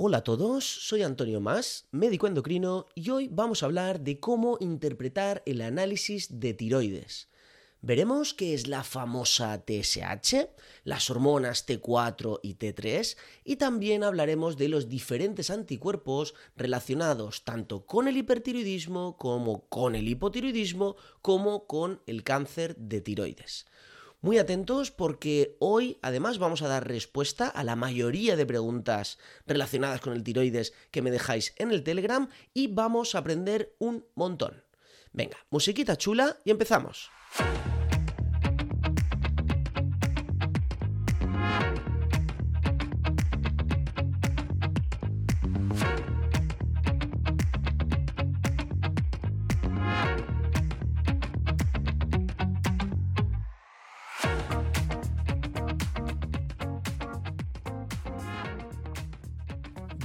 Hola a todos, soy Antonio Más, médico endocrino, y hoy vamos a hablar de cómo interpretar el análisis de tiroides. Veremos qué es la famosa TSH, las hormonas T4 y T3, y también hablaremos de los diferentes anticuerpos relacionados tanto con el hipertiroidismo como con el hipotiroidismo como con el cáncer de tiroides. Muy atentos porque hoy además vamos a dar respuesta a la mayoría de preguntas relacionadas con el tiroides que me dejáis en el Telegram y vamos a aprender un montón. Venga, musiquita chula y empezamos.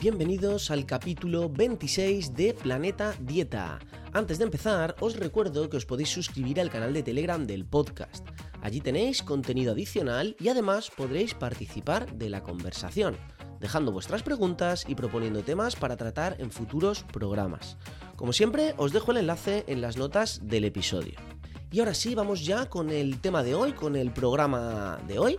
Bienvenidos al capítulo 26 de Planeta Dieta. Antes de empezar, os recuerdo que os podéis suscribir al canal de Telegram del podcast. Allí tenéis contenido adicional y además podréis participar de la conversación, dejando vuestras preguntas y proponiendo temas para tratar en futuros programas. Como siempre, os dejo el enlace en las notas del episodio. Y ahora sí, vamos ya con el tema de hoy, con el programa de hoy.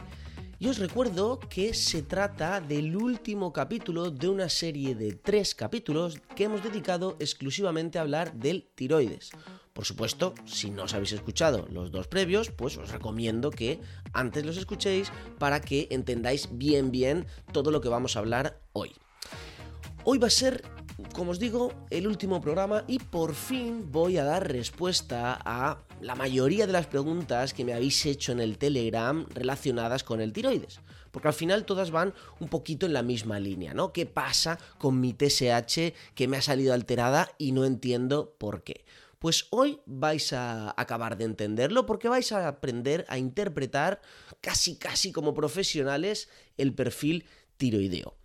Y os recuerdo que se trata del último capítulo de una serie de tres capítulos que hemos dedicado exclusivamente a hablar del tiroides. Por supuesto, si no os habéis escuchado los dos previos, pues os recomiendo que antes los escuchéis para que entendáis bien bien todo lo que vamos a hablar hoy. Hoy va a ser como os digo, el último programa y por fin voy a dar respuesta a la mayoría de las preguntas que me habéis hecho en el Telegram relacionadas con el tiroides. Porque al final todas van un poquito en la misma línea, ¿no? ¿Qué pasa con mi TSH que me ha salido alterada y no entiendo por qué? Pues hoy vais a acabar de entenderlo porque vais a aprender a interpretar casi casi como profesionales el perfil tiroideo.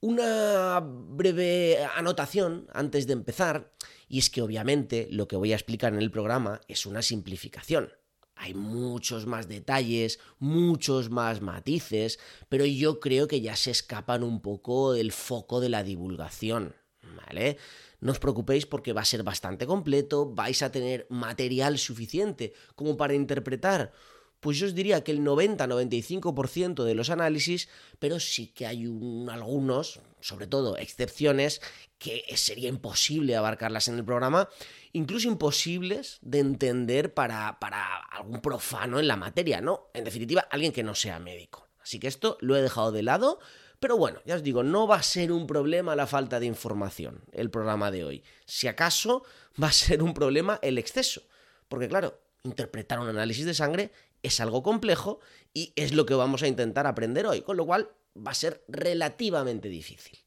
Una breve anotación antes de empezar, y es que obviamente lo que voy a explicar en el programa es una simplificación. Hay muchos más detalles, muchos más matices, pero yo creo que ya se escapan un poco del foco de la divulgación, ¿vale? No os preocupéis porque va a ser bastante completo, vais a tener material suficiente como para interpretar pues yo os diría que el 90-95% de los análisis, pero sí que hay algunos, sobre todo excepciones, que sería imposible abarcarlas en el programa, incluso imposibles de entender para, para algún profano en la materia, ¿no? En definitiva, alguien que no sea médico. Así que esto lo he dejado de lado. Pero bueno, ya os digo, no va a ser un problema la falta de información el programa de hoy. Si acaso va a ser un problema el exceso. Porque claro, interpretar un análisis de sangre es algo complejo y es lo que vamos a intentar aprender hoy, con lo cual va a ser relativamente difícil.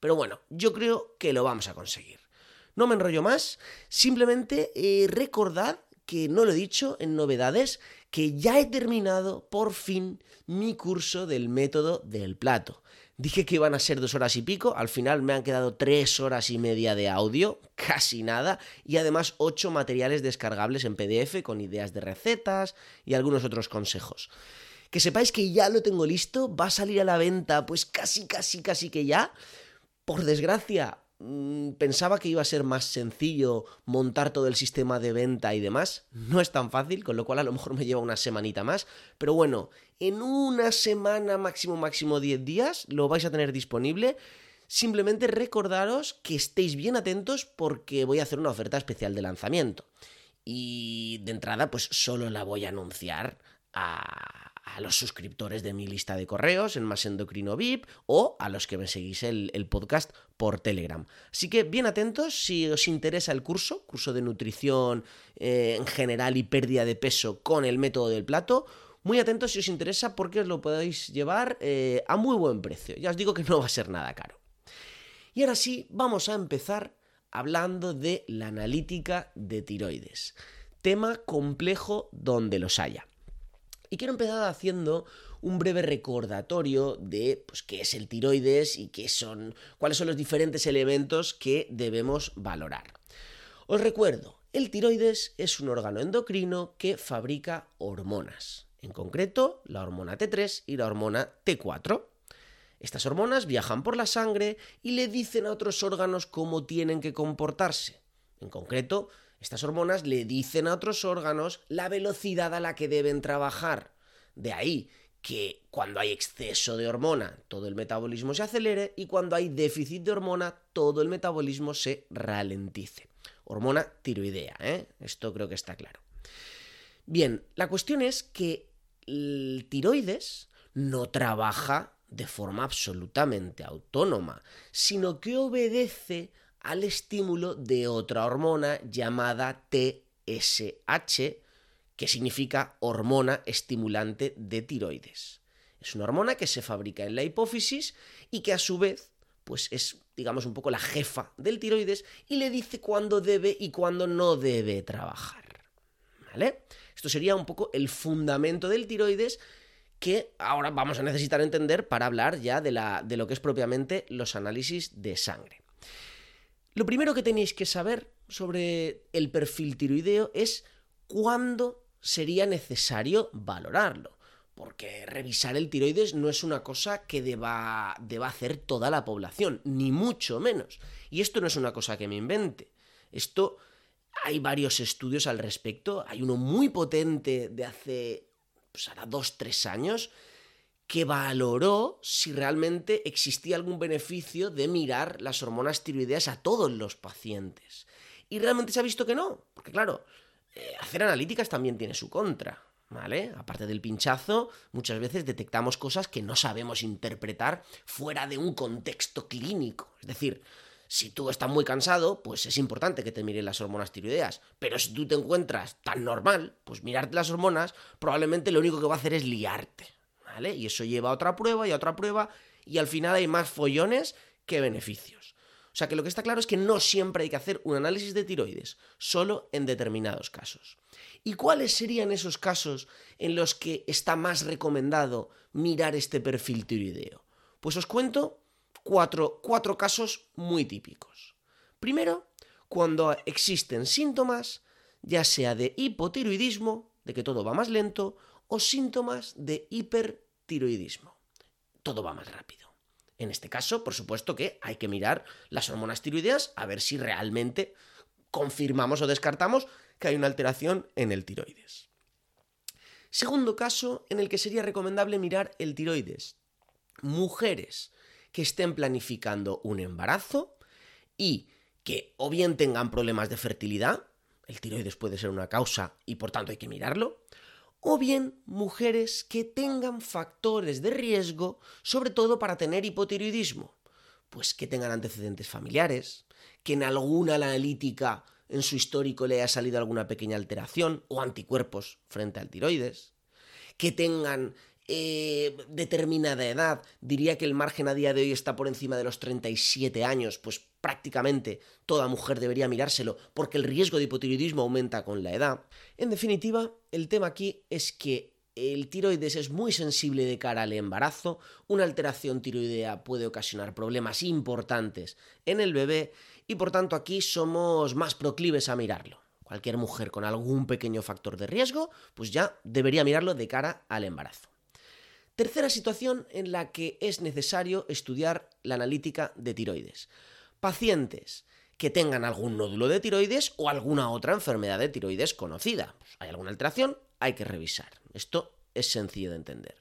Pero bueno, yo creo que lo vamos a conseguir. No me enrollo más, simplemente eh, recordad que no lo he dicho en novedades, que ya he terminado por fin mi curso del método del plato. Dije que iban a ser dos horas y pico, al final me han quedado tres horas y media de audio, casi nada, y además ocho materiales descargables en PDF con ideas de recetas y algunos otros consejos. Que sepáis que ya lo tengo listo, va a salir a la venta pues casi, casi, casi que ya. Por desgracia, Mm, pensaba que iba a ser más sencillo montar todo el sistema de venta y demás. No es tan fácil, con lo cual a lo mejor me lleva una semanita más. Pero bueno, en una semana, máximo, máximo 10 días, lo vais a tener disponible. Simplemente recordaros que estéis bien atentos porque voy a hacer una oferta especial de lanzamiento. Y de entrada, pues solo la voy a anunciar a los suscriptores de mi lista de correos en Más Endocrino VIP o a los que me seguís el, podcast por Telegram. Así que bien atentos si os interesa el curso, curso de nutrición eh, en general y pérdida de peso con el método del plato. Muy atentos si os interesa porque os lo podéis llevar eh, a muy buen precio. Ya os digo que no va a ser nada caro. Y ahora sí, vamos a empezar hablando de la analítica de tiroides. Tema complejo donde los haya. Y quiero empezar haciendo un breve recordatorio de pues, qué es el tiroides y qué son, cuáles son los diferentes elementos que debemos valorar. Os recuerdo, el tiroides es un órgano endocrino que fabrica hormonas, en concreto la hormona T3 y la hormona T4. Estas hormonas viajan por la sangre y le dicen a otros órganos cómo tienen que comportarse. En concreto, estas hormonas le dicen a otros órganos la velocidad a la que deben trabajar. De ahí que cuando hay exceso de hormona, todo el metabolismo se acelere y cuando hay déficit de hormona, todo el metabolismo se ralentice. Hormona tiroidea, ¿eh? Esto creo que está claro. Bien, la cuestión es que el tiroides no trabaja de forma absolutamente autónoma, sino que obedece al estímulo de otra hormona llamada TSH, que significa hormona estimulante de tiroides. Es una hormona que se fabrica en la hipófisis y que a su vez pues es, digamos, un poco la jefa del tiroides y le dice cuándo debe y cuándo no debe trabajar. ¿Vale? Esto sería un poco el fundamento del tiroides que ahora vamos a necesitar entender para hablar ya de, la, de lo que es propiamente los análisis de sangre. Lo primero que tenéis que saber sobre el perfil tiroideo es cuándo sería necesario valorarlo. Porque revisar el tiroides no es una cosa que deba, deba hacer toda la población, ni mucho menos. Y esto no es una cosa que me invente. Esto hay varios estudios al respecto. Hay uno muy potente de hace, pues ahora dos, tres años, que valoró si realmente existía algún beneficio de mirar las hormonas tiroideas a todos los pacientes. Y realmente se ha visto que no, porque claro, eh, hacer analíticas también tiene su contra. ¿Vale? Aparte del pinchazo, muchas veces detectamos cosas que no sabemos interpretar fuera de un contexto clínico. Es decir, si tú estás muy cansado, pues es importante que te miren las hormonas tiroideas. Pero si tú te encuentras tan normal, pues mirarte las hormonas probablemente lo único que va a hacer es liarte. ¿Vale? Y eso lleva a otra prueba y a otra prueba y al final hay más follones que beneficios. O sea que lo que está claro es que no siempre hay que hacer un análisis de tiroides, solo en determinados casos. ¿Y cuáles serían esos casos en los que está más recomendado mirar este perfil tiroideo? Pues os cuento cuatro, cuatro casos muy típicos. Primero, cuando existen síntomas, ya sea de hipotiroidismo, de que todo va más lento, o síntomas de hipertiroidismo. Todo va más rápido. En este caso, por supuesto que hay que mirar las hormonas tiroideas a ver si realmente confirmamos o descartamos que hay una alteración en el tiroides. Segundo caso en el que sería recomendable mirar el tiroides. Mujeres que estén planificando un embarazo y que o bien tengan problemas de fertilidad, el tiroides puede ser una causa y por tanto hay que mirarlo, o bien mujeres que tengan factores de riesgo, sobre todo para tener hipotiroidismo, pues que tengan antecedentes familiares, que en alguna analítica en su histórico le haya salido alguna pequeña alteración o anticuerpos frente al tiroides, que tengan eh, determinada edad, diría que el margen a día de hoy está por encima de los 37 años, pues prácticamente toda mujer debería mirárselo porque el riesgo de hipotiroidismo aumenta con la edad. En definitiva, el tema aquí es que el tiroides es muy sensible de cara al embarazo, una alteración tiroidea puede ocasionar problemas importantes en el bebé y por tanto aquí somos más proclives a mirarlo. Cualquier mujer con algún pequeño factor de riesgo, pues ya debería mirarlo de cara al embarazo. Tercera situación en la que es necesario estudiar la analítica de tiroides. Pacientes que tengan algún nódulo de tiroides o alguna otra enfermedad de tiroides conocida. Pues, hay alguna alteración, hay que revisar. Esto es sencillo de entender.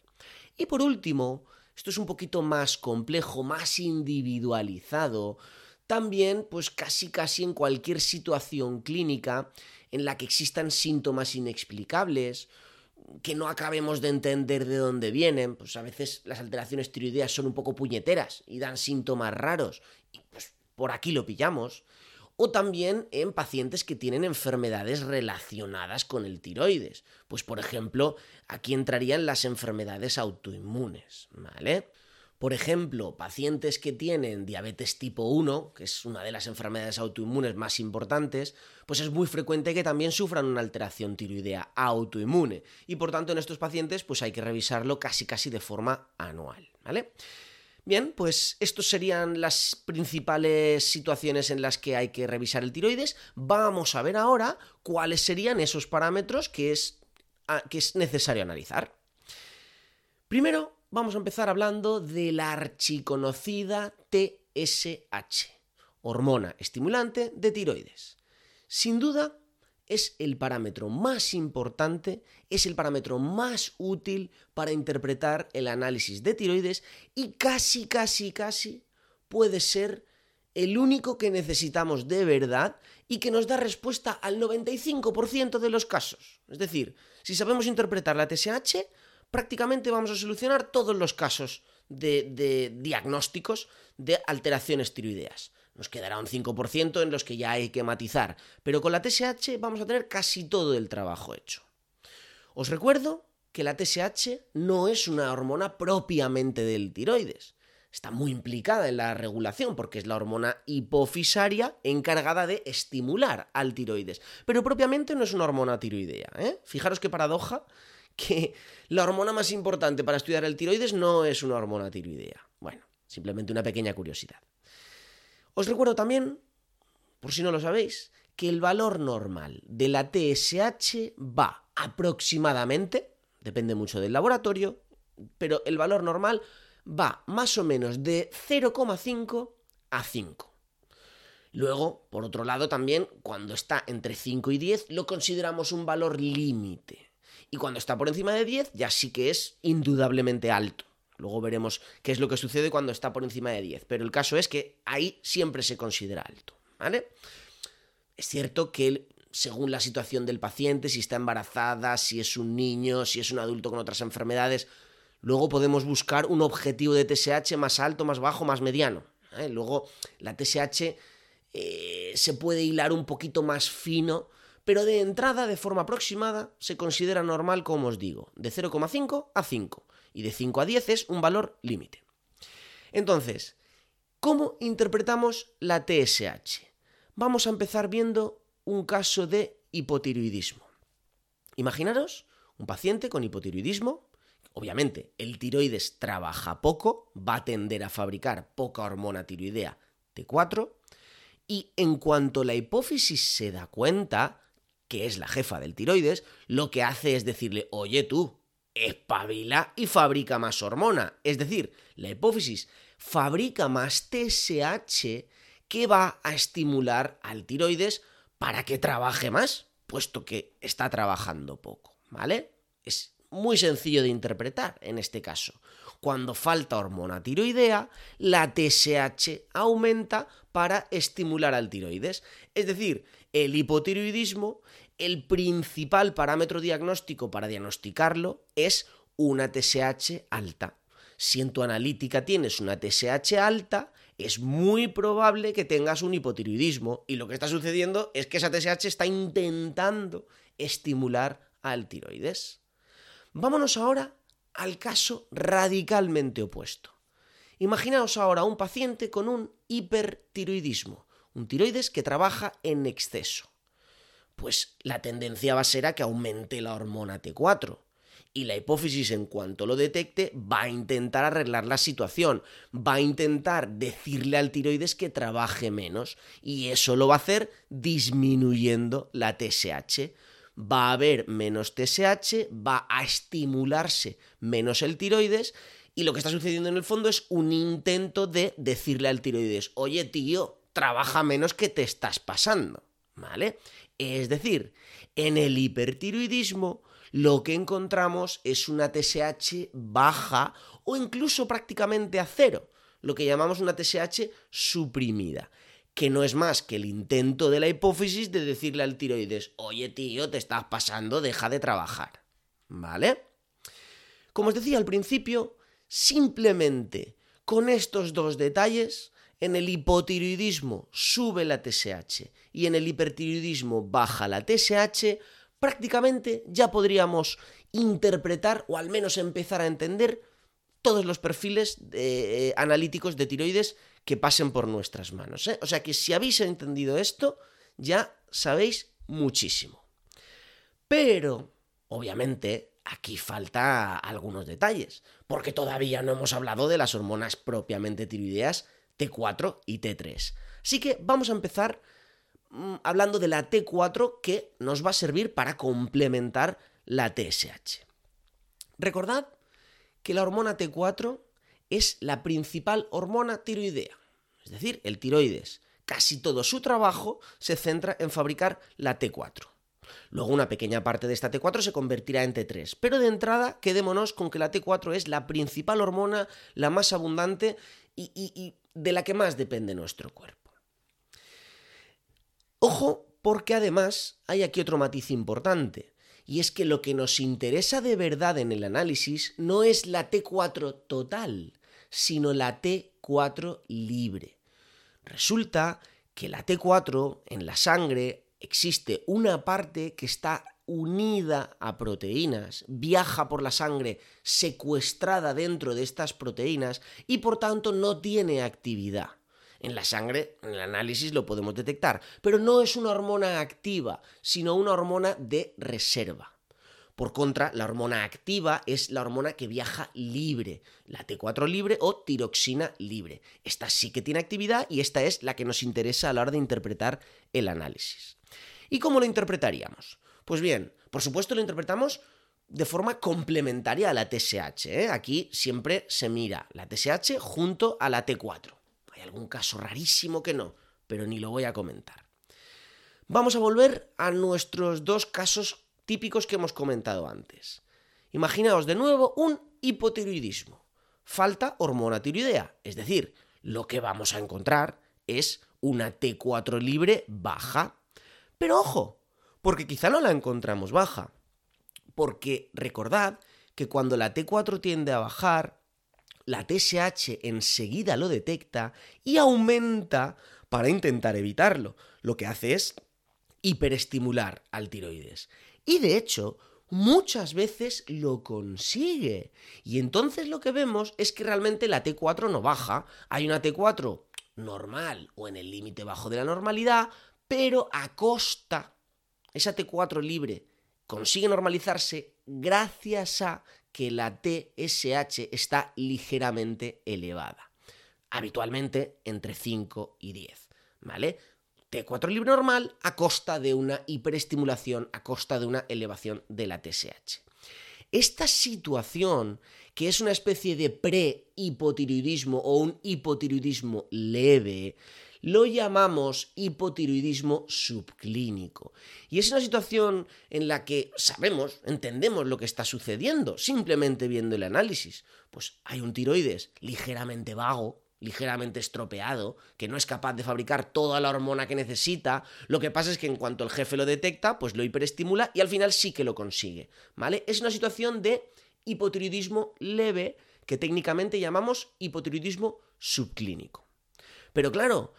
Y por último, esto es un poquito más complejo, más individualizado. También, pues casi casi en cualquier situación clínica en la que existan síntomas inexplicables que no acabemos de entender de dónde vienen, pues a veces las alteraciones tiroideas son un poco puñeteras y dan síntomas raros, y pues por aquí lo pillamos. O también en pacientes que tienen enfermedades relacionadas con el tiroides. Pues por ejemplo, aquí entrarían las enfermedades autoinmunes, ¿vale? Por ejemplo, pacientes que tienen diabetes tipo 1, que es una de las enfermedades autoinmunes más importantes, pues es muy frecuente que también sufran una alteración tiroidea autoinmune. Y por tanto, en estos pacientes, pues hay que revisarlo casi casi de forma anual, ¿vale? Bien, pues estas serían las principales situaciones en las que hay que revisar el tiroides. Vamos a ver ahora cuáles serían esos parámetros que es, que es necesario analizar. Primero, vamos a empezar hablando de la archiconocida TSH, hormona estimulante de tiroides. Sin duda, es el parámetro más importante, es el parámetro más útil para interpretar el análisis de tiroides y casi, casi, casi puede ser el único que necesitamos de verdad y que nos da respuesta al 95% de los casos. Es decir, si sabemos interpretar la TSH, prácticamente vamos a solucionar todos los casos de, diagnósticos de alteraciones tiroideas. Nos quedará un 5% en los que ya hay que matizar, pero con la TSH vamos a tener casi todo el trabajo hecho. Os recuerdo que la TSH no es una hormona propiamente del tiroides. Está muy implicada en la regulación porque es la hormona hipofisaria encargada de estimular al tiroides, pero propiamente no es una hormona tiroidea. ¿eh? Fijaros qué paradoja que la hormona más importante para estudiar el tiroides no es una hormona tiroidea. Bueno, simplemente una pequeña curiosidad. Os recuerdo también, por si no lo sabéis, que el valor normal de la TSH va aproximadamente, depende mucho del laboratorio, pero el valor normal va más o menos de 0,5 a 5. Luego, por otro lado, también cuando está entre 5 y 10 lo consideramos un valor límite. Y cuando está por encima de 10 ya sí que es indudablemente alto. Luego veremos qué es lo que sucede cuando está por encima de 10. Pero el caso es que ahí siempre se considera alto. ¿Vale? Es cierto que según la situación del paciente, si está embarazada, si es un niño, si es un adulto con otras enfermedades, luego podemos buscar un objetivo de TSH más alto, más bajo, más mediano. ¿eh? Luego la TSH eh, se puede hilar un poquito más fino, pero de entrada, de forma aproximada, se considera normal, como os digo, de 0,5 a 5 y de 5 a 10 es un valor límite. Entonces, ¿cómo interpretamos la TSH? Vamos a empezar viendo un caso de hipotiroidismo. Imaginaros un paciente con hipotiroidismo. Obviamente, el tiroides trabaja poco, va a tender a fabricar poca hormona tiroidea T4, y en cuanto la hipófisis se da cuenta, que es la jefa del tiroides, lo que hace es decirle, oye tú, espabila y fabrica más hormona. Es decir, la hipófisis fabrica más TSH que va a estimular al tiroides para que trabaje más, puesto que está trabajando poco, ¿vale? Es muy sencillo de interpretar en este caso. Cuando falta hormona tiroidea, la TSH aumenta para estimular al tiroides. Es decir, el hipotiroidismo el principal parámetro diagnóstico para diagnosticarlo es una TSH alta. Si en tu analítica tienes una TSH alta, es muy probable que tengas un hipotiroidismo y lo que está sucediendo es que esa TSH está intentando estimular al tiroides. Vámonos ahora al caso radicalmente opuesto. Imaginaos ahora un paciente con un hipertiroidismo, un tiroides que trabaja en exceso pues la tendencia va a ser a que aumente la hormona T4. Y la hipófisis, en cuanto lo detecte, va a intentar arreglar la situación, va a intentar decirle al tiroides que trabaje menos, y eso lo va a hacer disminuyendo la TSH. Va a haber menos TSH, va a estimularse menos el tiroides, y lo que está sucediendo en el fondo es un intento de decirle al tiroides, oye tío, trabaja menos que te estás pasando, ¿vale? Es decir, en el hipertiroidismo lo que encontramos es una TSH baja o incluso prácticamente a cero, lo que llamamos una TSH suprimida, que no es más que el intento de la hipófisis de decirle al tiroides, oye tío, te estás pasando, deja de trabajar. ¿Vale? Como os decía al principio, simplemente con estos dos detalles en el hipotiroidismo sube la TSH y en el hipertiroidismo baja la TSH, prácticamente ya podríamos interpretar o al menos empezar a entender todos los perfiles eh, analíticos de tiroides que pasen por nuestras manos. ¿eh? O sea que si habéis entendido esto, ya sabéis muchísimo. Pero, obviamente, aquí falta algunos detalles, porque todavía no hemos hablado de las hormonas propiamente tiroideas T4 y T3. Así que vamos a empezar mm, hablando de la T4 que nos va a servir para complementar la TSH. Recordad que la hormona T4 es la principal hormona tiroidea. Es decir, el tiroides, casi todo su trabajo se centra en fabricar la T4. Luego una pequeña parte de esta T4 se convertirá en T3. Pero de entrada, quedémonos con que la T4 es la principal hormona, la más abundante y, y de la que más depende nuestro cuerpo. Ojo, porque además hay aquí otro matiz importante. Y es que lo que nos interesa de verdad en el análisis no es la T4 total, sino la T4 libre. Resulta que la T4 en la sangre existe una parte que está unida a proteínas, viaja por la sangre secuestrada dentro de estas proteínas y por tanto no tiene actividad. En la sangre, en el análisis lo podemos detectar, pero no es una hormona activa, sino una hormona de reserva. Por contra, la hormona activa es la hormona que viaja libre, la T4 libre o tiroxina libre. Esta sí que tiene actividad y esta es la que nos interesa a la hora de interpretar el análisis. ¿Y cómo lo interpretaríamos? Pues bien, por supuesto lo interpretamos de forma complementaria a la TSH. ¿eh? Aquí siempre se mira la TSH junto a la T4. Hay algún caso rarísimo que no, pero ni lo voy a comentar. Vamos a volver a nuestros dos casos típicos que hemos comentado antes. Imaginaos de nuevo un hipotiroidismo. Falta hormona tiroidea, es decir, lo que vamos a encontrar es una T4 libre baja. Pero ojo, porque quizá no la encontramos baja. Porque recordad que cuando la T4 tiende a bajar, la TSH enseguida lo detecta y aumenta para intentar evitarlo. Lo que hace es hiperestimular al tiroides. Y de hecho, muchas veces lo consigue. Y entonces lo que vemos es que realmente la T4 no baja. Hay una T4 normal o en el límite bajo de la normalidad, pero a costa, esa T4 libre consigue normalizarse gracias a que la TSH está ligeramente elevada. Habitualmente entre 5 y 10. ¿Vale? T4 libre normal a costa de una hiperestimulación, a costa de una elevación de la TSH. Esta situación, que es una especie de pre-hipotiroidismo o un hipotiroidismo leve, lo llamamos hipotiroidismo subclínico. Y es una situación en la que sabemos, entendemos lo que está sucediendo, simplemente viendo el análisis. Pues hay un tiroides ligeramente vago, ligeramente estropeado, que no es capaz de fabricar toda la hormona que necesita. Lo que pasa es que en cuanto el jefe lo detecta, pues lo hiperestimula y al final sí que lo consigue, ¿vale? Es una situación de hipotiroidismo leve que técnicamente llamamos hipotiroidismo subclínico. Pero claro,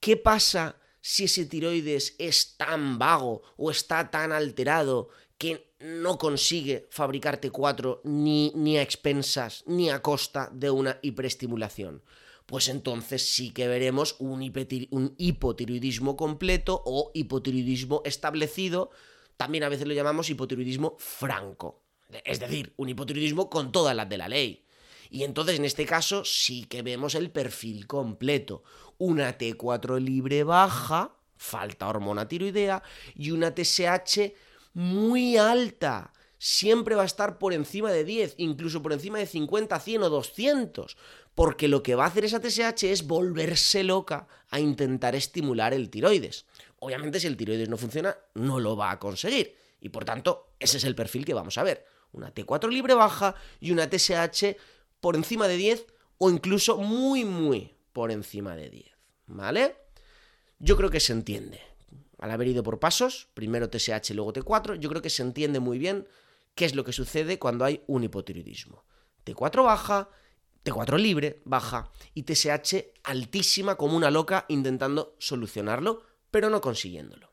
¿qué pasa si ese tiroides es tan vago o está tan alterado que no consigue fabricar T4 ni, ni a expensas ni a costa de una hiperestimulación? pues entonces sí que veremos un, hipotiroidismo completo o hipotiroidismo establecido. También a veces lo llamamos hipotiroidismo franco. Es decir, un hipotiroidismo con todas las de la ley. Y entonces en este caso sí que vemos el perfil completo. Una T4 libre baja, falta hormona tiroidea, y una TSH muy alta. Siempre va a estar por encima de 10, incluso por encima de 50, 100 o 200 porque lo que va a hacer esa TSH es volverse loca a intentar estimular el tiroides. Obviamente si el tiroides no funciona, no lo va a conseguir. Y por tanto, ese es el perfil que vamos a ver. Una T4 libre baja y una TSH por encima de 10 o incluso muy, muy por encima de 10. ¿Vale? Yo creo que se entiende. Al haber ido por pasos, primero TSH, luego T4, yo creo que se entiende muy bien qué es lo que sucede cuando hay un hipotiroidismo. T4 baja, T4 libre, baja, y TSH altísima como una loca intentando solucionarlo, pero no consiguiéndolo.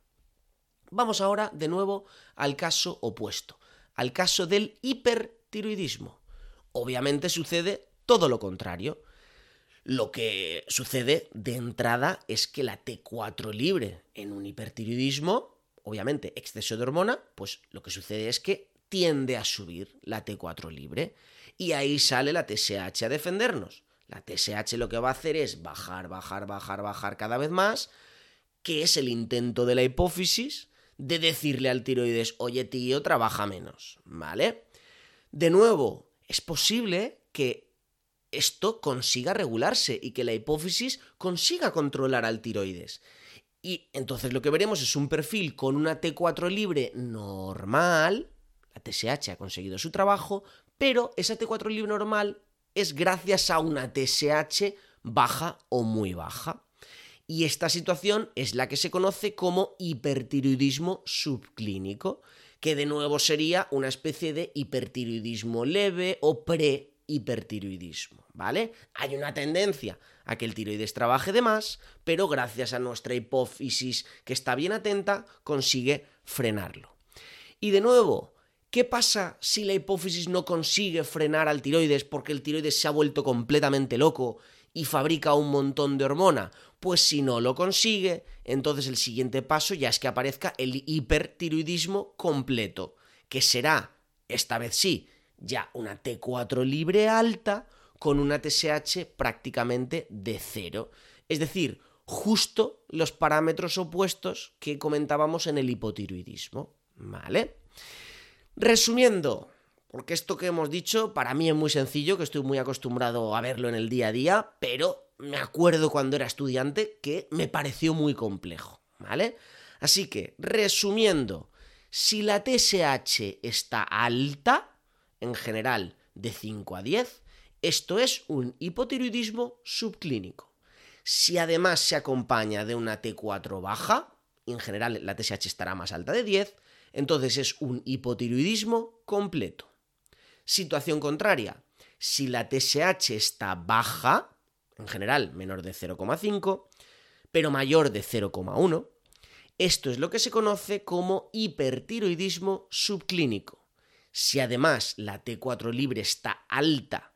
Vamos ahora de nuevo al caso opuesto, al caso del hipertiroidismo. Obviamente sucede todo lo contrario. Lo que sucede de entrada es que la T4 libre en un hipertiroidismo, obviamente exceso de hormona, pues lo que sucede es que tiende a subir la T4 libre y ahí sale la TSH a defendernos. La TSH lo que va a hacer es bajar, bajar, bajar, bajar cada vez más, que es el intento de la hipófisis de decirle al tiroides, oye tío, trabaja menos, ¿vale? De nuevo, es posible que esto consiga regularse y que la hipófisis consiga controlar al tiroides. Y entonces lo que veremos es un perfil con una T4 libre normal, la TSH ha conseguido su trabajo, pero esa T4 libre normal es gracias a una TSH baja o muy baja. Y esta situación es la que se conoce como hipertiroidismo subclínico, que de nuevo sería una especie de hipertiroidismo leve o pre-hipertiroidismo, ¿vale? Hay una tendencia a que el tiroides trabaje de más, pero gracias a nuestra hipófisis que está bien atenta, consigue frenarlo. Y de nuevo, ¿qué pasa si la hipófisis no consigue frenar al tiroides porque el tiroides se ha vuelto completamente loco y fabrica un montón de hormona? Pues si no lo consigue, entonces el siguiente paso ya es que aparezca el hipertiroidismo completo, que será, esta vez sí, ya una T4 libre alta con una TSH prácticamente de cero. Es decir, justo los parámetros opuestos que comentábamos en el hipotiroidismo. ¿Vale? Resumiendo, porque esto que hemos dicho para mí es muy sencillo, que estoy muy acostumbrado a verlo en el día a día, pero me acuerdo cuando era estudiante que me pareció muy complejo, ¿vale? Así que, resumiendo, si la TSH está alta, en general de 5 a 10, esto es un hipotiroidismo subclínico. Si además se acompaña de una T4 baja, en general la TSH estará más alta de 10, entonces es un hipotiroidismo completo. Situación contraria, si la TSH está baja, en general menor de 0,5, pero mayor de 0,1, esto es lo que se conoce como hipertiroidismo subclínico. Si además la T4 libre está alta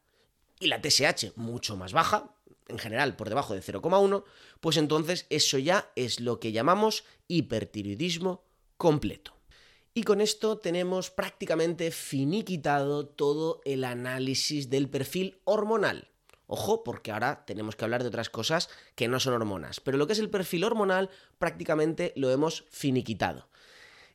y la TSH mucho más baja, en general por debajo de 0,1, pues entonces eso ya es lo que llamamos hipertiroidismo completo. Y con esto tenemos prácticamente finiquitado todo el análisis del perfil hormonal. Ojo, porque ahora tenemos que hablar de otras cosas que no son hormonas. Pero lo que es el perfil hormonal prácticamente lo hemos finiquitado.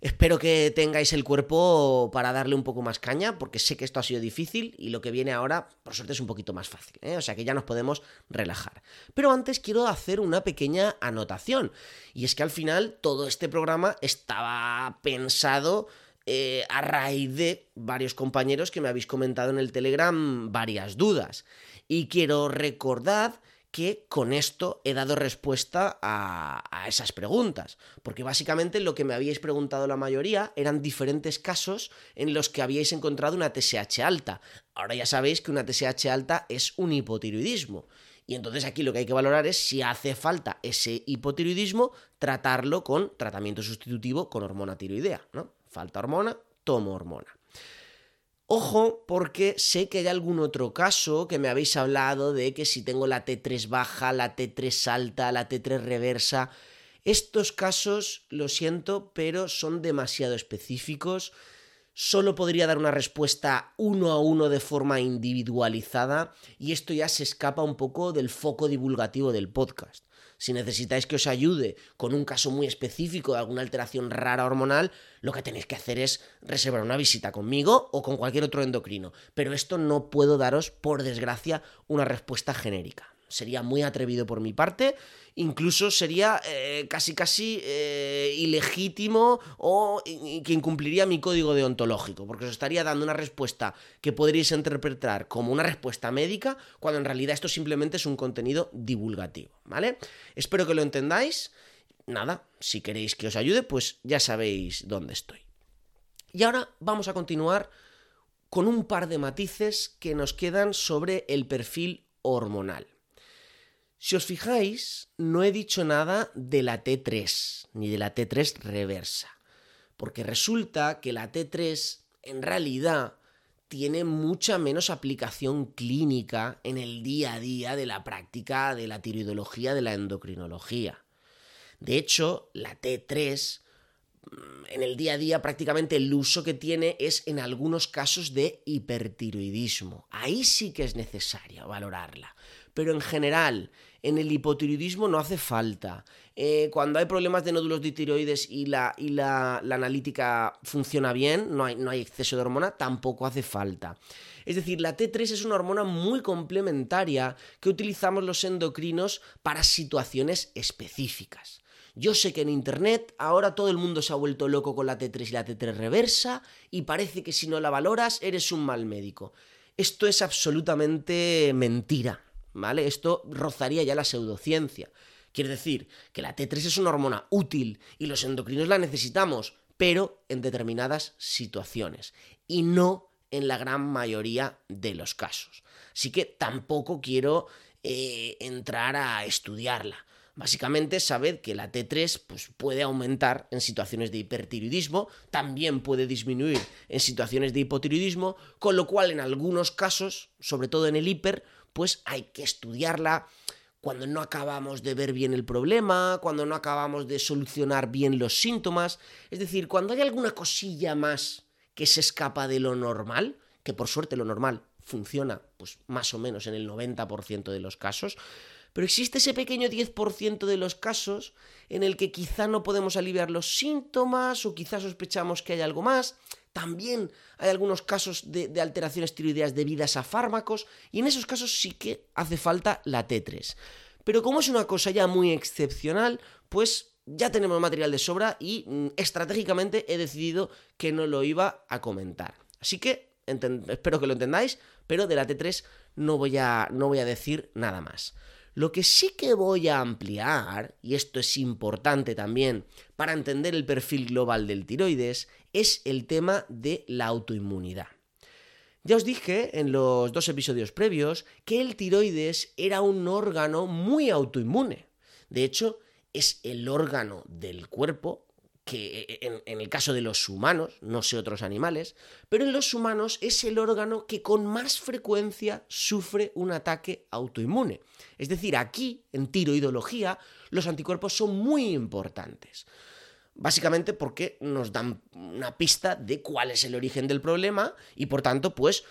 Espero que tengáis el cuerpo para darle un poco más caña, porque sé que esto ha sido difícil y lo que viene ahora, por suerte, es un poquito más fácil. ¿eh? O sea que ya nos podemos relajar. Pero antes quiero hacer una pequeña anotación. Y es que al final todo este programa estaba pensado eh, a raíz de varios compañeros que me habéis comentado en el Telegram varias dudas. Y quiero recordar que con esto he dado respuesta a, esas preguntas. Porque básicamente lo que me habíais preguntado la mayoría eran diferentes casos en los que habíais encontrado una TSH alta. Ahora ya sabéis que una TSH alta es un hipotiroidismo. Y entonces aquí lo que hay que valorar es si hace falta ese hipotiroidismo, tratarlo con tratamiento sustitutivo con hormona tiroidea. ¿no? Falta hormona, tomo hormona. Ojo, porque sé que hay algún otro caso que me habéis hablado de que si tengo la T3 baja, la T3 alta, la T3 reversa. Estos casos, lo siento, pero son demasiado específicos. Solo podría dar una respuesta uno a uno de forma individualizada y esto ya se escapa un poco del foco divulgativo del podcast. Si necesitáis que os ayude con un caso muy específico de alguna alteración rara hormonal, lo que tenéis que hacer es reservar una visita conmigo o con cualquier otro endocrino. Pero esto no puedo daros, por desgracia, una respuesta genérica. Sería muy atrevido por mi parte incluso sería eh, casi casi eh, ilegítimo o que incumpliría mi código deontológico, porque os estaría dando una respuesta que podríais interpretar como una respuesta médica, cuando en realidad esto simplemente es un contenido divulgativo, ¿vale? Espero que lo entendáis. Nada, si queréis que os ayude, pues ya sabéis dónde estoy. Y ahora vamos a continuar con un par de matices que nos quedan sobre el perfil hormonal. Si os fijáis, no he dicho nada de la T3, ni de la T3 reversa, porque resulta que la T3 en realidad tiene mucha menos aplicación clínica en el día a día de la práctica de la tiroidología, de la endocrinología. De hecho, la T3 mm, en el día a día prácticamente el uso que tiene es en algunos casos de hipertiroidismo. Ahí sí que es necesario valorarla. Pero en general, En el hipotiroidismo no hace falta. Eh, cuando hay problemas de nódulos de tiroides y, la, y la, analítica funciona bien, no hay, no hay exceso de hormona, tampoco hace falta. Es decir, la T3 es una hormona muy complementaria que utilizamos los endocrinos para situaciones específicas. Yo sé que en Internet ahora todo el mundo se ha vuelto loco con la T3 y la T3 reversa y parece que si no la valoras eres un mal médico. Esto es absolutamente mentira, ¿vale? Esto rozaría ya la pseudociencia. Quiere decir que la T3 es una hormona útil y los endocrinos la necesitamos, pero en determinadas situaciones y no en la gran mayoría de los casos. Así que tampoco quiero eh, entrar a estudiarla. Básicamente, sabed que la T3 pues, puede aumentar en situaciones de hipertiroidismo, también puede disminuir en situaciones de hipotiroidismo, con lo cual en algunos casos, sobre todo en el hiper, pues hay que estudiarla cuando no acabamos de ver bien el problema, cuando no acabamos de solucionar bien los síntomas, es decir, cuando hay alguna cosilla más que se escapa de lo normal, que por suerte lo normal funciona pues más o menos en el 90% de los casos, pero existe ese pequeño 10% de los casos en el que quizá no podemos aliviar los síntomas o quizá sospechamos que hay algo más. También hay algunos casos de, alteraciones tiroideas debidas a fármacos y en esos casos sí que hace falta la T3. Pero como es una cosa ya muy excepcional, pues ya tenemos material de sobra y mm, estratégicamente he decidido que no lo iba a comentar. Así que espero que lo entendáis, pero de la T3 no voy a, no voy a decir nada más. Lo que sí que voy a ampliar, y esto es importante también para entender el perfil global del tiroides, es el tema de la autoinmunidad. Ya os dije en los dos episodios previos que el tiroides era un órgano muy autoinmune. De hecho, es el órgano del cuerpo que eh, en, el caso de los humanos, no sé otros animales, pero en los humanos es el órgano que con más frecuencia sufre un ataque autoinmune. Es decir, aquí, en tiroidología, los anticuerpos son muy importantes. Básicamente porque nos dan una pista de cuál es el origen del problema y por tanto, pues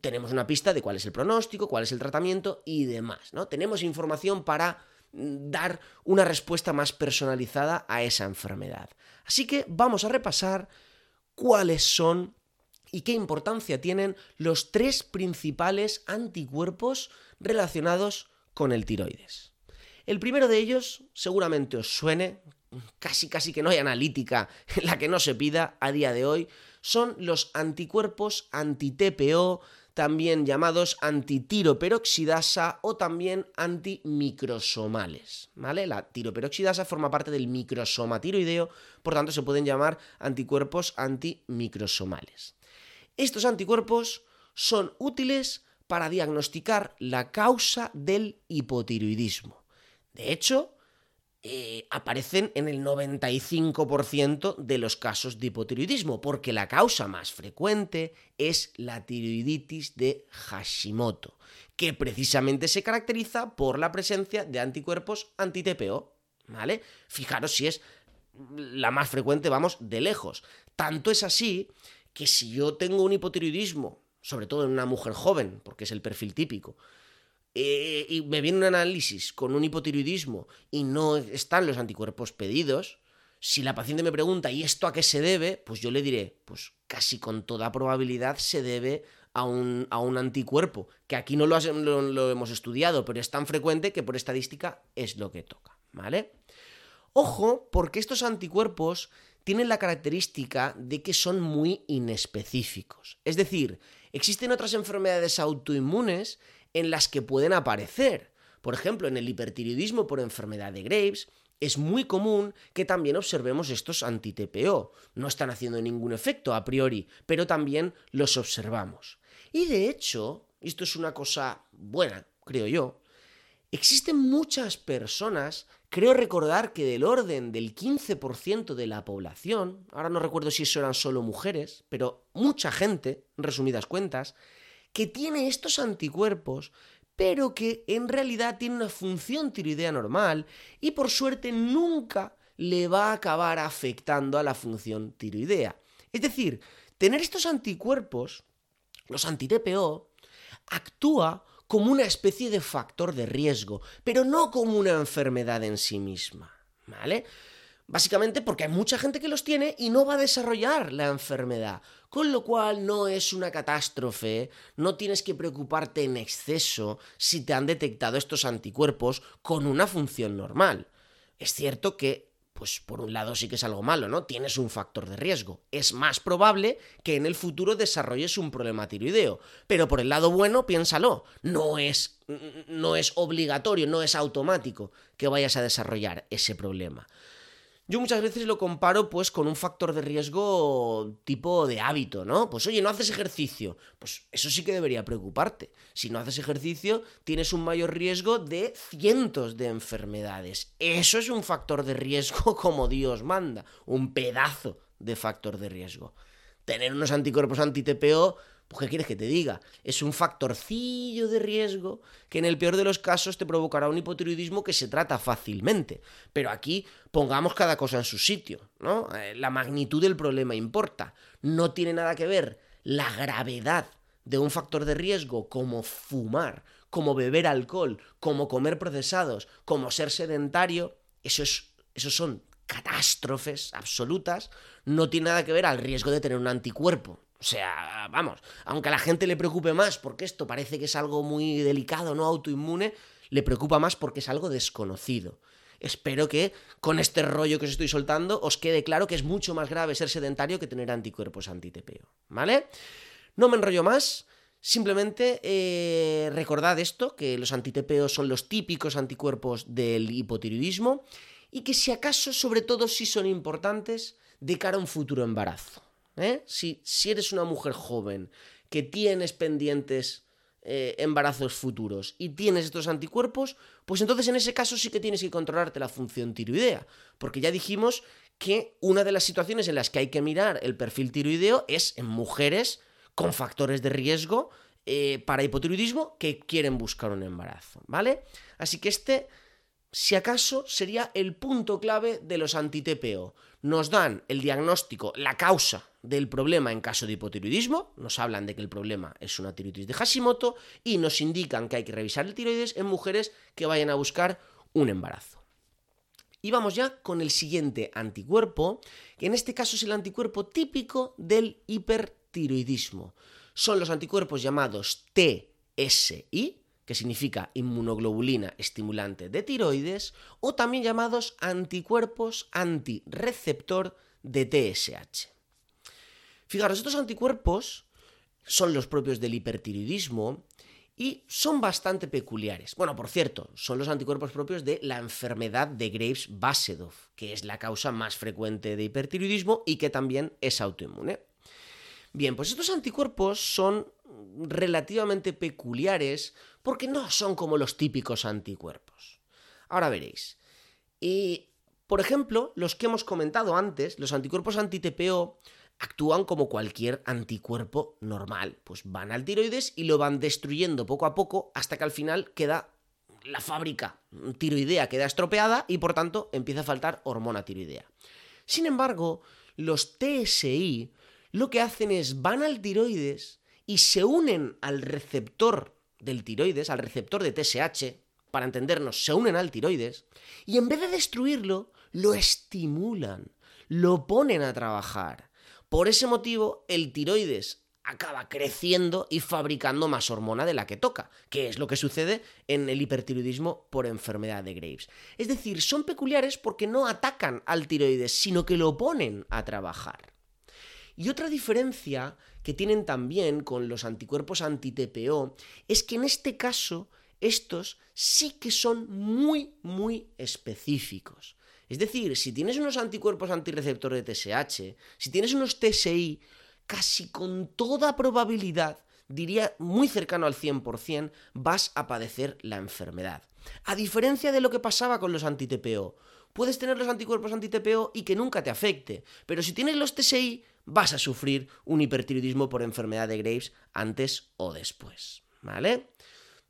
tenemos una pista de cuál es el pronóstico, cuál es el tratamiento y demás, ¿no? Tenemos información para dar una respuesta más personalizada a esa enfermedad. Así que vamos a repasar cuáles son y qué importancia tienen los tres principales anticuerpos relacionados con el tiroides. El primero de ellos seguramente os suene, casi casi que no hay analítica en la que no se pida a día de hoy, son los anticuerpos anti-TPO, también llamados antitiroperoxidasa o también antimicrosomales. ¿vale? La tiroperoxidasa forma parte del microsoma tiroideo, por tanto se pueden llamar anticuerpos antimicrosomales. Estos anticuerpos son útiles para diagnosticar la causa del hipotiroidismo. De hecho, eh, aparecen en el 95% de los casos de hipotiroidismo, porque la causa más frecuente es la tiroiditis de Hashimoto, que precisamente se caracteriza por la presencia de anticuerpos anti-TPO, ¿vale? Fijaros si es la más frecuente, vamos, de lejos. Tanto es así que si yo tengo un hipotiroidismo, sobre todo en una mujer joven, porque es el perfil típico, eh, y me viene un análisis con un hipotiroidismo y no están los anticuerpos pedidos, si la paciente me pregunta, ¿y esto a qué se debe? Pues yo le diré, pues casi con toda probabilidad se debe a un, a un anticuerpo, que aquí no lo, lo, hemos estudiado, pero es tan frecuente que por estadística es lo que toca, ¿vale? Ojo, porque estos anticuerpos tienen la característica de que son muy inespecíficos. Es decir, existen otras enfermedades autoinmunes en las que pueden aparecer. Por ejemplo, en el hipertiroidismo por enfermedad de Graves, es muy común que también observemos estos anti-TPO. No están haciendo ningún efecto a priori, pero también los observamos. Y de hecho, esto es una cosa buena, creo yo, existen muchas personas, creo recordar que del orden del 15% de la población, ahora no recuerdo si eso eran solo mujeres, pero mucha gente, en resumidas cuentas, que tiene estos anticuerpos, pero que en realidad tiene una función tiroidea normal y por suerte nunca le va a acabar afectando a la función tiroidea. Es decir, tener estos anticuerpos, los anti-TPO, actúa como una especie de factor de riesgo, pero no como una enfermedad en sí misma, ¿vale? Básicamente porque hay mucha gente que los tiene y no va a desarrollar la enfermedad. Con lo cual no es una catástrofe, no tienes que preocuparte en exceso si te han detectado estos anticuerpos con una función normal. Es cierto que, pues por un lado sí que es algo malo, ¿no? Tienes un factor de riesgo. Es más probable que en el futuro desarrolles un problema tiroideo. Pero por el lado bueno, piénsalo, no es, no es obligatorio, no es automático que vayas a desarrollar ese problema. Yo muchas veces lo comparo pues con un factor de riesgo tipo de hábito, ¿no? Pues oye, no haces ejercicio. Pues eso sí que debería preocuparte. Si no haces ejercicio, tienes un mayor riesgo de cientos de enfermedades. Eso es un factor de riesgo como Dios manda. Un pedazo de factor de riesgo. Tener unos anticuerpos anti-TPO pues, ¿qué quieres que te diga? Es un factorcillo de riesgo que en el peor de los casos te provocará un hipotiroidismo que se trata fácilmente. Pero aquí pongamos cada cosa en su sitio, ¿no? Eh, la magnitud del problema importa. No tiene nada que ver la gravedad de un factor de riesgo como fumar, como beber alcohol, como comer procesados, como ser sedentario. Eso es, esos son catástrofes absolutas. No tiene nada que ver al riesgo de tener un anticuerpo. O sea, vamos, aunque a la gente le preocupe más porque esto parece que es algo muy delicado, no autoinmune, le preocupa más porque es algo desconocido. Espero que con este rollo que os estoy soltando os quede claro que es mucho más grave ser sedentario que tener anticuerpos anti-TPO, ¿vale? No me enrollo más, simplemente eh, recordad esto, que los anti-TPO son los típicos anticuerpos del hipotiroidismo y que si acaso, sobre todo si son importantes, de cara a un futuro embarazo. ¿Eh? Si, eres una mujer joven que tienes pendientes eh, embarazos futuros y tienes estos anticuerpos, pues entonces en ese caso sí que tienes que controlarte la función tiroidea, porque ya dijimos que una de las situaciones en las que hay que mirar el perfil tiroideo es en mujeres con factores de riesgo eh, para hipotiroidismo que quieren buscar un embarazo, ¿vale? Así que este, si acaso, sería el punto clave de los anti-TPO. Nos dan el diagnóstico, la causa del problema en caso de hipotiroidismo, nos hablan de que el problema es una tiroides de Hashimoto y nos indican que hay que revisar el tiroides en mujeres que vayan a buscar un embarazo. Y vamos ya con el siguiente anticuerpo, que en este caso es el anticuerpo típico del hipertiroidismo. Son los anticuerpos llamados TSI, que significa inmunoglobulina estimulante de tiroides, o también llamados anticuerpos antireceptor de TSH. Fijaros, estos anticuerpos son los propios del hipertiroidismo y son bastante peculiares. Bueno, por cierto, son los anticuerpos propios de la enfermedad de Graves-Basedov, que es la causa más frecuente de hipertiroidismo y que también es autoinmune. Bien, pues estos anticuerpos son relativamente peculiares porque no son como los típicos anticuerpos. Ahora veréis. Y, por ejemplo, los que hemos comentado antes, los anticuerpos anti-TPO, actúan como cualquier anticuerpo normal. Pues van al tiroides y lo van destruyendo poco a poco hasta que al final queda la fábrica tiroidea queda estropeada y por tanto empieza a faltar hormona tiroidea. Sin embargo, los TSI lo que hacen es van al tiroides y se unen al receptor del tiroides, al receptor de TSH, para entendernos, se unen al tiroides y en vez de destruirlo, lo estimulan, lo ponen a trabajar. Por ese motivo, el tiroides acaba creciendo y fabricando más hormona de la que toca, que es lo que sucede en el hipertiroidismo por enfermedad de Graves. Es decir, son peculiares porque no atacan al tiroides, sino que lo ponen a trabajar. Y otra diferencia que tienen también con los anticuerpos anti-TPO es que en este caso estos sí que son muy, muy específicos. Es decir, si tienes unos anticuerpos antirreceptor de TSH, si tienes unos TSI, casi con toda probabilidad, diría muy cercano al 100%, vas a padecer la enfermedad. A diferencia de lo que pasaba con los anti-TPO. Puedes tener los anticuerpos anti-TPO y que nunca te afecte, pero si tienes los TSI, vas a sufrir un hipertiroidismo por enfermedad de Graves antes o después. ¿Vale?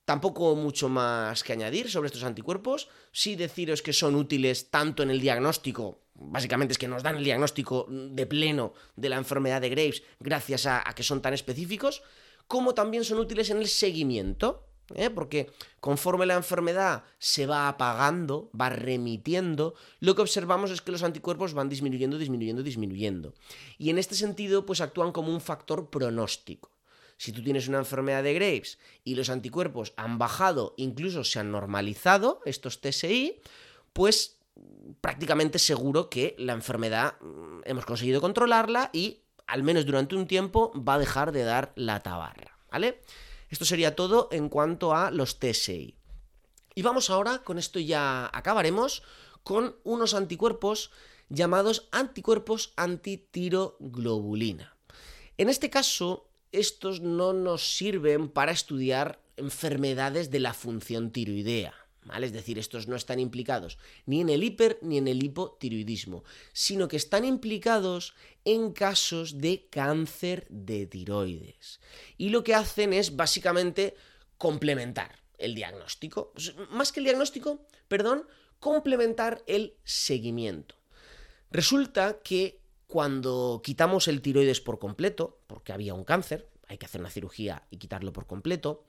Tampoco mucho más que añadir sobre estos anticuerpos. Sí deciros que son útiles tanto en el diagnóstico, básicamente es que nos dan el diagnóstico de pleno de la enfermedad de Graves gracias a, que son tan específicos, como también son útiles en el seguimiento. ¿eh? porque conforme la enfermedad se va apagando, va remitiendo, lo que observamos es que los anticuerpos van disminuyendo, disminuyendo, disminuyendo. Y en este sentido, pues actúan como un factor pronóstico. Si tú tienes una enfermedad de Graves y los anticuerpos han bajado, incluso se han normalizado, estos TSI, pues prácticamente seguro que la enfermedad mm, hemos conseguido controlarla y al menos durante un tiempo va a dejar de dar la tabarra, ¿vale? Esto sería todo en cuanto a los TSI. Y vamos ahora, con esto ya acabaremos, con unos anticuerpos llamados anticuerpos antitiroglobulina. En este caso, estos no nos sirven para estudiar enfermedades de la función tiroidea. Es decir, estos no están implicados ni en el hiper ni en el hipotiroidismo, sino que están implicados en casos de cáncer de tiroides. Y lo que hacen es básicamente complementar el diagnóstico. Más que el diagnóstico, perdón, complementar el seguimiento. Resulta que cuando quitamos el tiroides por completo, porque había un cáncer, hay que hacer una cirugía y quitarlo por completo,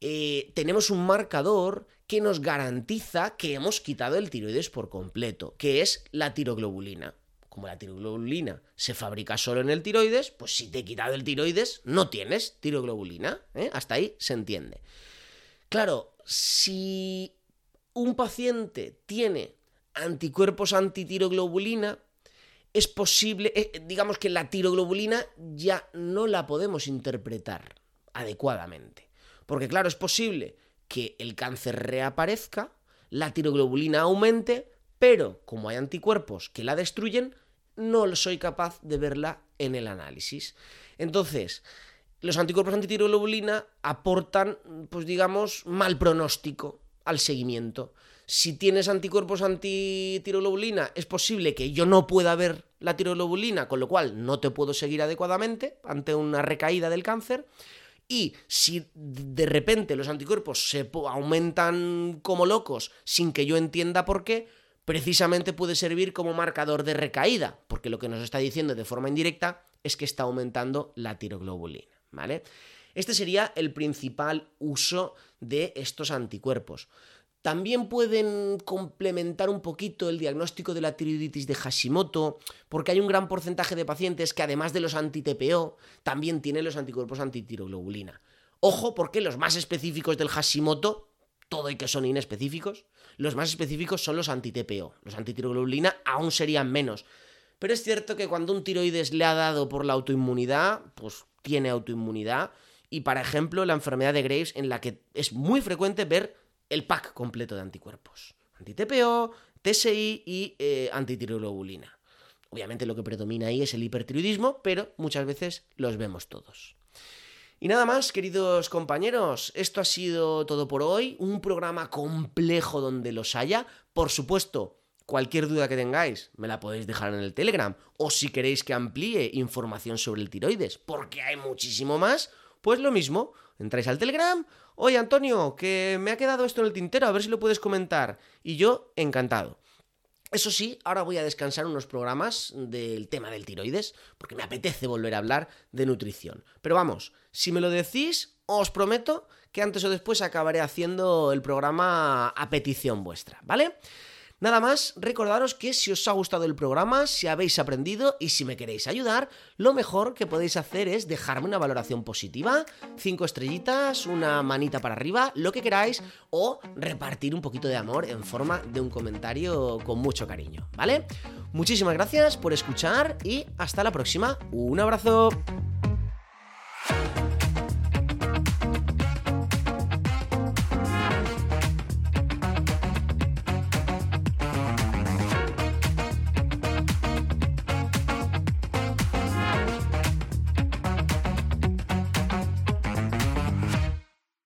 eh, tenemos un marcador que nos garantiza que hemos quitado el tiroides por completo, que es la tiroglobulina. Como la tiroglobulina se fabrica solo en el tiroides, pues si te he quitado el tiroides, no tienes tiroglobulina. ¿eh? Hasta ahí se entiende. Claro, si un paciente tiene anticuerpos antitiroglobulina, es posible, eh, digamos que la tiroglobulina ya no la podemos interpretar adecuadamente. Porque claro, es posible que el cáncer reaparezca, la tiroglobulina aumente, pero como hay anticuerpos que la destruyen, no soy capaz de verla en el análisis. Entonces, los anticuerpos antitiroglobulina aportan, pues digamos, mal pronóstico al seguimiento. Si tienes anticuerpos antitiroglobulina, es posible que yo no pueda ver la tiroglobulina, con lo cual no te puedo seguir adecuadamente ante una recaída del cáncer. Y si de repente los anticuerpos se aumentan como locos sin que yo entienda por qué, precisamente puede servir como marcador de recaída, porque lo que nos está diciendo de forma indirecta es que está aumentando la tiroglobulina, ¿vale? Este sería el principal uso de estos anticuerpos. También pueden complementar un poquito el diagnóstico de la tiroiditis de Hashimoto, porque hay un gran porcentaje de pacientes que además de los anti-TPO, también tienen los anticuerpos antitiroglobulina. Ojo, porque los más específicos del Hashimoto, todo y que son inespecíficos, los más específicos son los anti-TPO. Los antitiroglobulina aún serían menos. Pero es cierto que cuando un tiroides le ha dado por la autoinmunidad, pues tiene autoinmunidad. Y, por ejemplo, la enfermedad de Graves, en la que es muy frecuente ver el pack completo de anticuerpos. Anti-TPO, TSI y eh, antitiroglobulina. Obviamente lo que predomina ahí es el hipertiroidismo, pero muchas veces los vemos todos. Y nada más, queridos compañeros, esto ha sido todo por hoy, un programa complejo donde los haya. Por supuesto, cualquier duda que tengáis me la podéis dejar en el Telegram, o si queréis que amplíe información sobre el tiroides, porque hay muchísimo más, pues lo mismo, entráis al Telegram oye Antonio, que me ha quedado esto en el tintero, a ver si lo puedes comentar. Y yo, encantado. Eso sí, ahora voy a descansar unos programas del tema del tiroides, porque me apetece volver a hablar de nutrición. Pero vamos, si me lo decís, os prometo que antes o después acabaré haciendo el programa a petición vuestra, ¿vale? Nada más, recordaros que si os ha gustado el programa, si habéis aprendido y si me queréis ayudar, lo mejor que podéis hacer es dejarme una valoración positiva, cinco estrellitas, una manita para arriba, lo que queráis, o repartir un poquito de amor en forma de un comentario con mucho cariño, ¿vale? Muchísimas gracias por escuchar y hasta la próxima. Un abrazo.